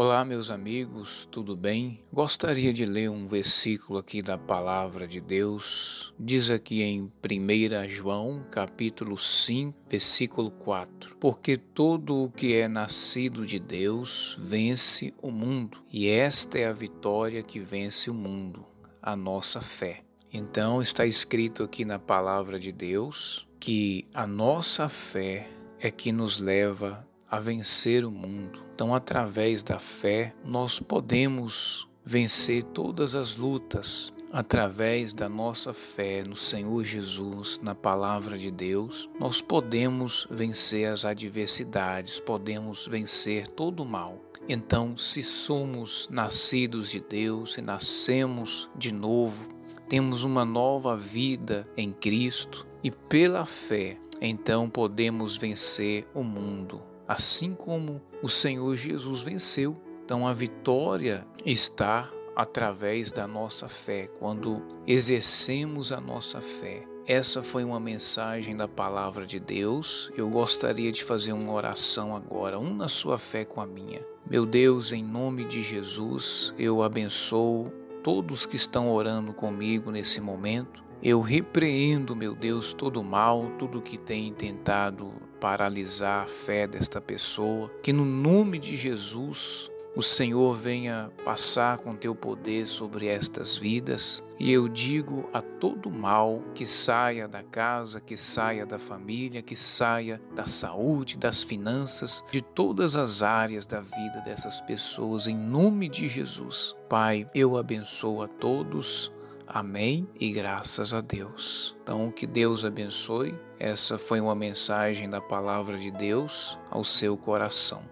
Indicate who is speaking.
Speaker 1: Olá, meus amigos, tudo bem? Gostaria de ler um versículo aqui da palavra de Deus. Diz aqui em 1 João, capítulo 5, versículo 4: Porque todo o que é nascido de Deus vence o mundo, e esta é a vitória que vence o mundo, a nossa fé. Então está escrito aqui na palavra de Deus que a nossa fé é que nos leva a vencer o mundo. Então, através da fé, nós podemos vencer todas as lutas. Através da nossa fé no Senhor Jesus, na palavra de Deus, nós podemos vencer as adversidades, podemos vencer todo o mal. Então, se somos nascidos de Deus, se nascemos de novo, temos uma nova vida em Cristo e pela fé, então podemos vencer o mundo assim como o Senhor Jesus venceu. Então a vitória está através da nossa fé, quando exercemos a nossa fé. Essa foi uma mensagem da palavra de Deus. Eu gostaria de fazer uma oração agora, uma sua fé com a minha. Meu Deus, em nome de Jesus, eu abençoo todos que estão orando comigo nesse momento. Eu repreendo, meu Deus, todo mal, tudo que tem tentado paralisar a fé desta pessoa. Que no nome de Jesus o Senhor venha passar com teu poder sobre estas vidas. E eu digo a todo mal que saia da casa, que saia da família, que saia da saúde, das finanças, de todas as áreas da vida dessas pessoas, em nome de Jesus. Pai, eu abençoo a todos Amém e graças a Deus. Então, que Deus abençoe. Essa foi uma mensagem da palavra de Deus ao seu coração.